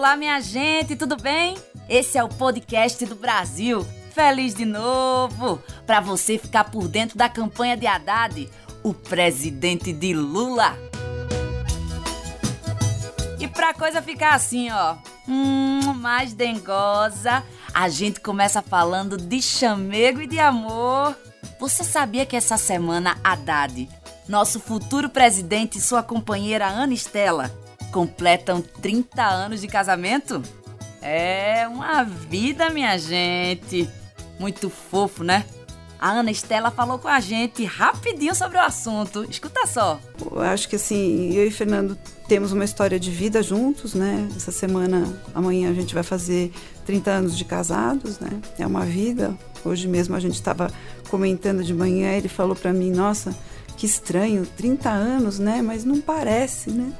Olá, minha gente, tudo bem? Esse é o podcast do Brasil. Feliz de novo! Para você ficar por dentro da campanha de Haddad, o presidente de Lula. E pra coisa ficar assim, ó, hum, mais dengosa, a gente começa falando de chamego e de amor. Você sabia que essa semana Haddad, nosso futuro presidente e sua companheira Ana Estela, completam 30 anos de casamento? É uma vida, minha gente. Muito fofo, né? A Ana Estela falou com a gente rapidinho sobre o assunto. Escuta só. Eu acho que assim, eu e Fernando temos uma história de vida juntos, né? Essa semana, amanhã a gente vai fazer 30 anos de casados, né? É uma vida. Hoje mesmo a gente estava comentando de manhã, ele falou para mim, nossa, que estranho, 30 anos, né? Mas não parece, né?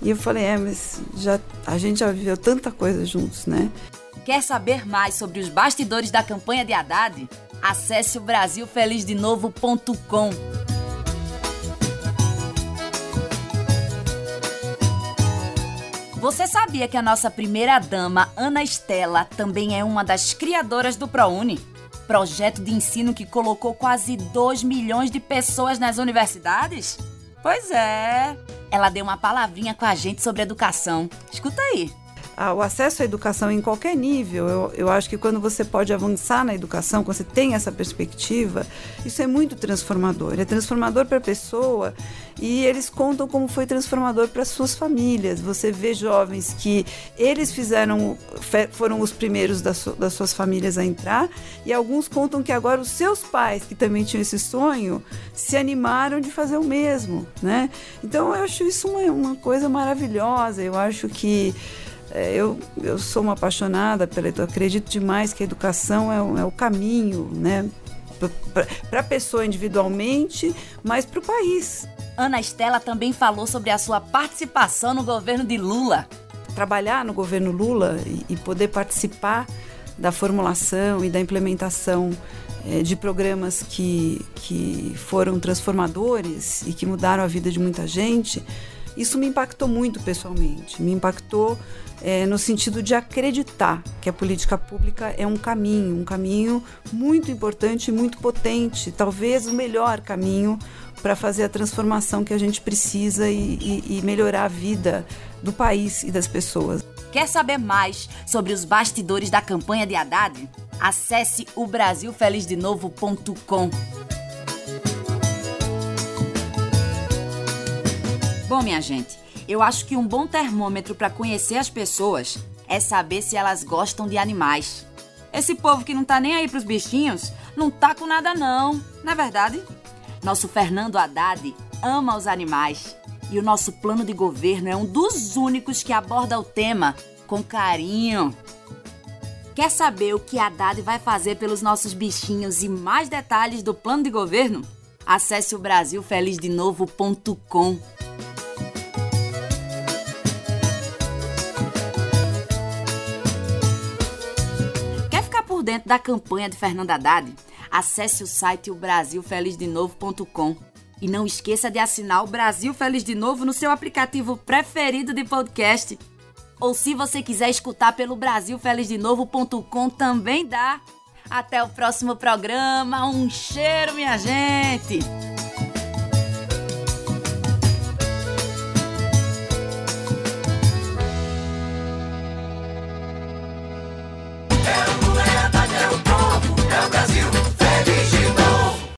E eu falei, é, mas já, a gente já viveu tanta coisa juntos, né? Quer saber mais sobre os bastidores da campanha de Haddad? Acesse o brasilfelizdenovo.com. Você sabia que a nossa primeira dama, Ana Estela, também é uma das criadoras do ProUni? Projeto de ensino que colocou quase 2 milhões de pessoas nas universidades? Pois é. Ela deu uma palavrinha com a gente sobre educação. Escuta aí o acesso à educação em qualquer nível, eu, eu acho que quando você pode avançar na educação, quando você tem essa perspectiva, isso é muito transformador. É transformador para a pessoa e eles contam como foi transformador para suas famílias. Você vê jovens que eles fizeram, foram os primeiros das, das suas famílias a entrar e alguns contam que agora os seus pais, que também tinham esse sonho, se animaram de fazer o mesmo, né? Então eu acho isso uma, uma coisa maravilhosa. Eu acho que eu, eu sou uma apaixonada pela eu acredito demais que a educação é, o, é o caminho, né? Para a pessoa individualmente, mas para o país. Ana Estela também falou sobre a sua participação no governo de Lula. Trabalhar no governo Lula e, e poder participar da formulação e da implementação é, de programas que, que foram transformadores e que mudaram a vida de muita gente, isso me impactou muito pessoalmente. Me impactou é, no sentido de acreditar que a política pública é um caminho, um caminho muito importante e muito potente, talvez o melhor caminho para fazer a transformação que a gente precisa e, e, e melhorar a vida do país e das pessoas. Quer saber mais sobre os bastidores da campanha de Haddad? Acesse o brasilfelizdenovo.com. Bom, minha gente, eu acho que um bom termômetro para conhecer as pessoas é saber se elas gostam de animais. Esse povo que não tá nem aí pros bichinhos não tá com nada não, não é verdade? Nosso Fernando Haddad ama os animais e o nosso plano de governo é um dos únicos que aborda o tema com carinho. Quer saber o que Haddad vai fazer pelos nossos bichinhos e mais detalhes do plano de governo? Acesse o brasilfelizdenovo.com. dentro da campanha de Fernando Haddad, acesse o site brasilfelizdenovo.com e não esqueça de assinar o Brasil Feliz de Novo no seu aplicativo preferido de podcast. Ou se você quiser escutar pelo brasilfelizdenovo.com também dá. Até o próximo programa. Um cheiro, minha gente!